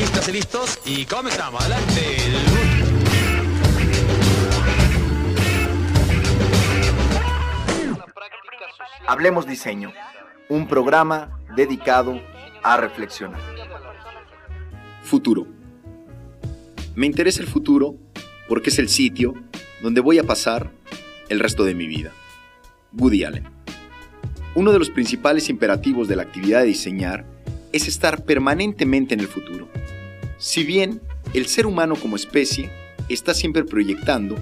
Listos y listos y comenzamos. Adelante. Hablemos Diseño, un programa dedicado a reflexionar. Futuro. Me interesa el futuro porque es el sitio donde voy a pasar el resto de mi vida. Woody Allen. Uno de los principales imperativos de la actividad de diseñar es estar permanentemente en el futuro. Si bien el ser humano como especie está siempre proyectando,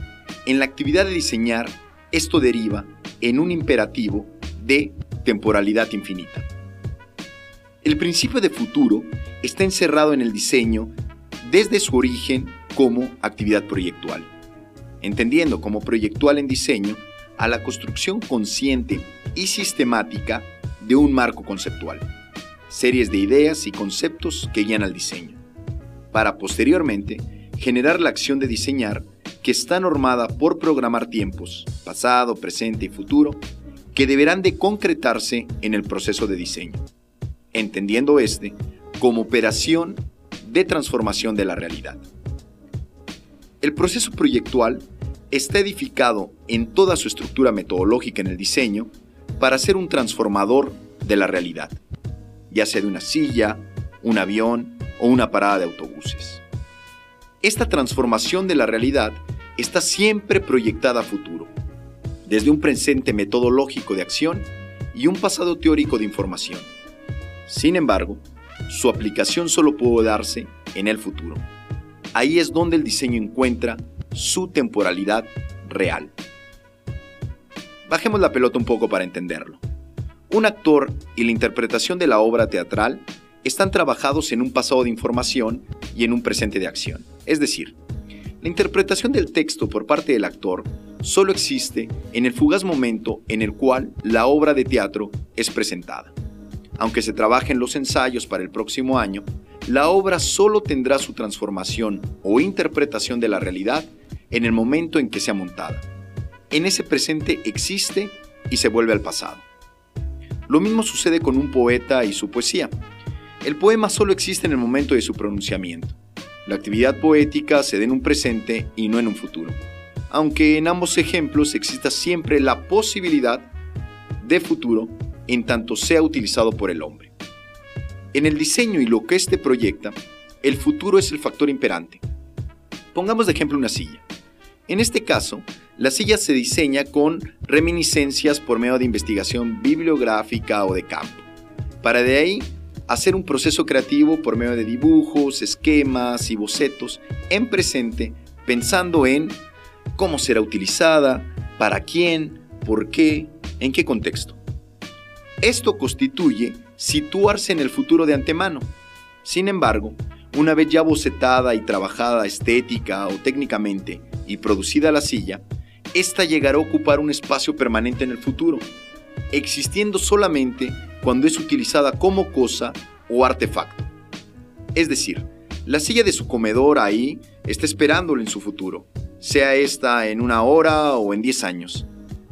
en la actividad de diseñar esto deriva en un imperativo de temporalidad infinita. El principio de futuro está encerrado en el diseño desde su origen como actividad proyectual, entendiendo como proyectual en diseño a la construcción consciente y sistemática de un marco conceptual, series de ideas y conceptos que guían al diseño, para posteriormente generar la acción de diseñar que está normada por programar tiempos, pasado, presente y futuro, que deberán de concretarse en el proceso de diseño, entendiendo este como operación de transformación de la realidad. El proceso proyectual está edificado en toda su estructura metodológica en el diseño para ser un transformador de la realidad, ya sea de una silla, un avión o una parada de autobuses. Esta transformación de la realidad está siempre proyectada a futuro, desde un presente metodológico de acción y un pasado teórico de información. Sin embargo, su aplicación solo puede darse en el futuro. Ahí es donde el diseño encuentra su temporalidad real. Bajemos la pelota un poco para entenderlo. Un actor y la interpretación de la obra teatral están trabajados en un pasado de información y en un presente de acción. Es decir, la interpretación del texto por parte del actor solo existe en el fugaz momento en el cual la obra de teatro es presentada. Aunque se trabaje en los ensayos para el próximo año, la obra solo tendrá su transformación o interpretación de la realidad en el momento en que sea montada. En ese presente existe y se vuelve al pasado. Lo mismo sucede con un poeta y su poesía. El poema solo existe en el momento de su pronunciamiento. La actividad poética se da en un presente y no en un futuro, aunque en ambos ejemplos exista siempre la posibilidad de futuro en tanto sea utilizado por el hombre. En el diseño y lo que éste proyecta, el futuro es el factor imperante. Pongamos de ejemplo una silla. En este caso, la silla se diseña con reminiscencias por medio de investigación bibliográfica o de campo, para de ahí hacer un proceso creativo por medio de dibujos, esquemas y bocetos en presente, pensando en cómo será utilizada, para quién, por qué, en qué contexto. Esto constituye situarse en el futuro de antemano. Sin embargo, una vez ya bocetada y trabajada estética o técnicamente y producida la silla, esta llegará a ocupar un espacio permanente en el futuro, existiendo solamente cuando es utilizada como cosa o artefacto. Es decir, la silla de su comedor ahí está esperándolo en su futuro, sea esta en una hora o en 10 años.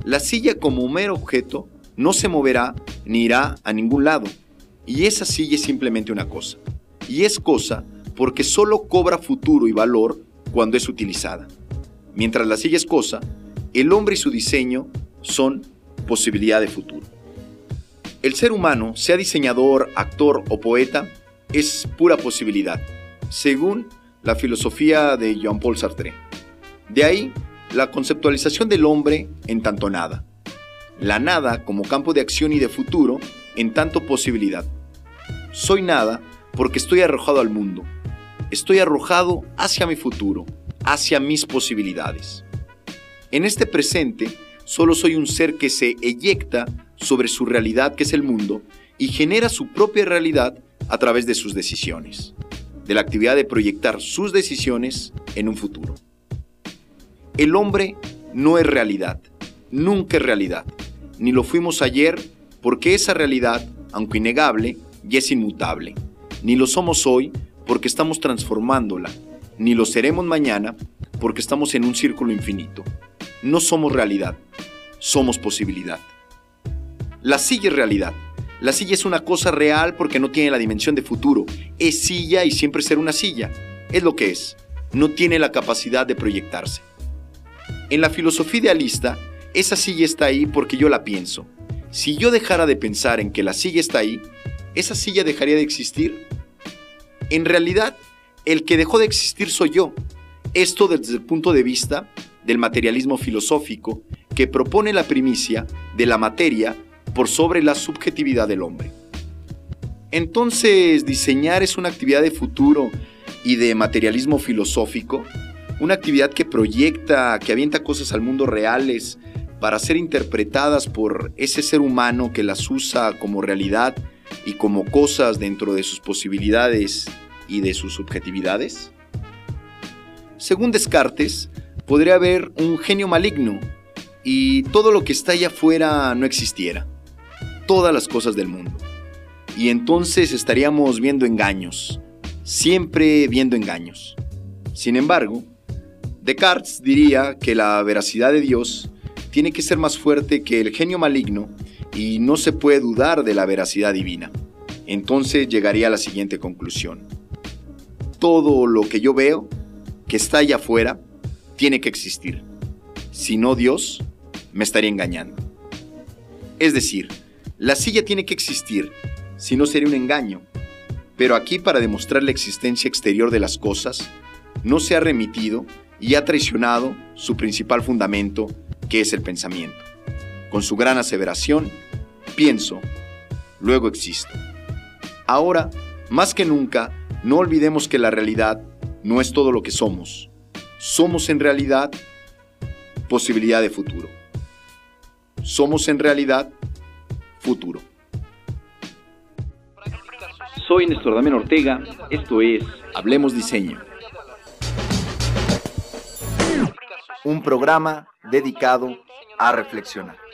La silla como mero objeto no se moverá ni irá a ningún lado, y esa silla es simplemente una cosa. Y es cosa porque solo cobra futuro y valor cuando es utilizada. Mientras la silla es cosa, el hombre y su diseño son posibilidad de futuro. El ser humano, sea diseñador, actor o poeta, es pura posibilidad, según la filosofía de Jean-Paul Sartre. De ahí la conceptualización del hombre en tanto nada. La nada como campo de acción y de futuro en tanto posibilidad. Soy nada porque estoy arrojado al mundo. Estoy arrojado hacia mi futuro, hacia mis posibilidades. En este presente, solo soy un ser que se eyecta sobre su realidad que es el mundo y genera su propia realidad a través de sus decisiones, de la actividad de proyectar sus decisiones en un futuro. El hombre no es realidad, nunca es realidad, ni lo fuimos ayer porque esa realidad, aunque innegable, ya es inmutable, ni lo somos hoy porque estamos transformándola, ni lo seremos mañana porque estamos en un círculo infinito. No somos realidad, somos posibilidad. La silla es realidad, La silla es una cosa real porque no tiene la dimensión de futuro. Es silla y siempre será una silla. Es lo que es. No tiene la capacidad de proyectarse. En la filosofía idealista, esa silla está ahí porque yo la pienso. Si yo dejara de pensar en que la silla está ahí, ¿esa silla dejaría de existir? En realidad, el que dejó de existir soy yo. Esto desde el punto de vista del materialismo filosófico que propone la primicia de la materia por sobre la subjetividad del hombre. Entonces, diseñar es una actividad de futuro y de materialismo filosófico, una actividad que proyecta, que avienta cosas al mundo reales para ser interpretadas por ese ser humano que las usa como realidad y como cosas dentro de sus posibilidades y de sus subjetividades. Según Descartes, podría haber un genio maligno y todo lo que está allá afuera no existiera todas las cosas del mundo. Y entonces estaríamos viendo engaños, siempre viendo engaños. Sin embargo, Descartes diría que la veracidad de Dios tiene que ser más fuerte que el genio maligno y no se puede dudar de la veracidad divina. Entonces llegaría a la siguiente conclusión. Todo lo que yo veo, que está allá afuera, tiene que existir. Si no Dios, me estaría engañando. Es decir, la silla tiene que existir, si no sería un engaño. Pero aquí para demostrar la existencia exterior de las cosas, no se ha remitido y ha traicionado su principal fundamento, que es el pensamiento. Con su gran aseveración, pienso, luego existo. Ahora, más que nunca, no olvidemos que la realidad no es todo lo que somos. Somos en realidad posibilidad de futuro. Somos en realidad futuro. Soy Néstor Damián Ortega, esto es Hablemos Diseño. Un programa dedicado a reflexionar.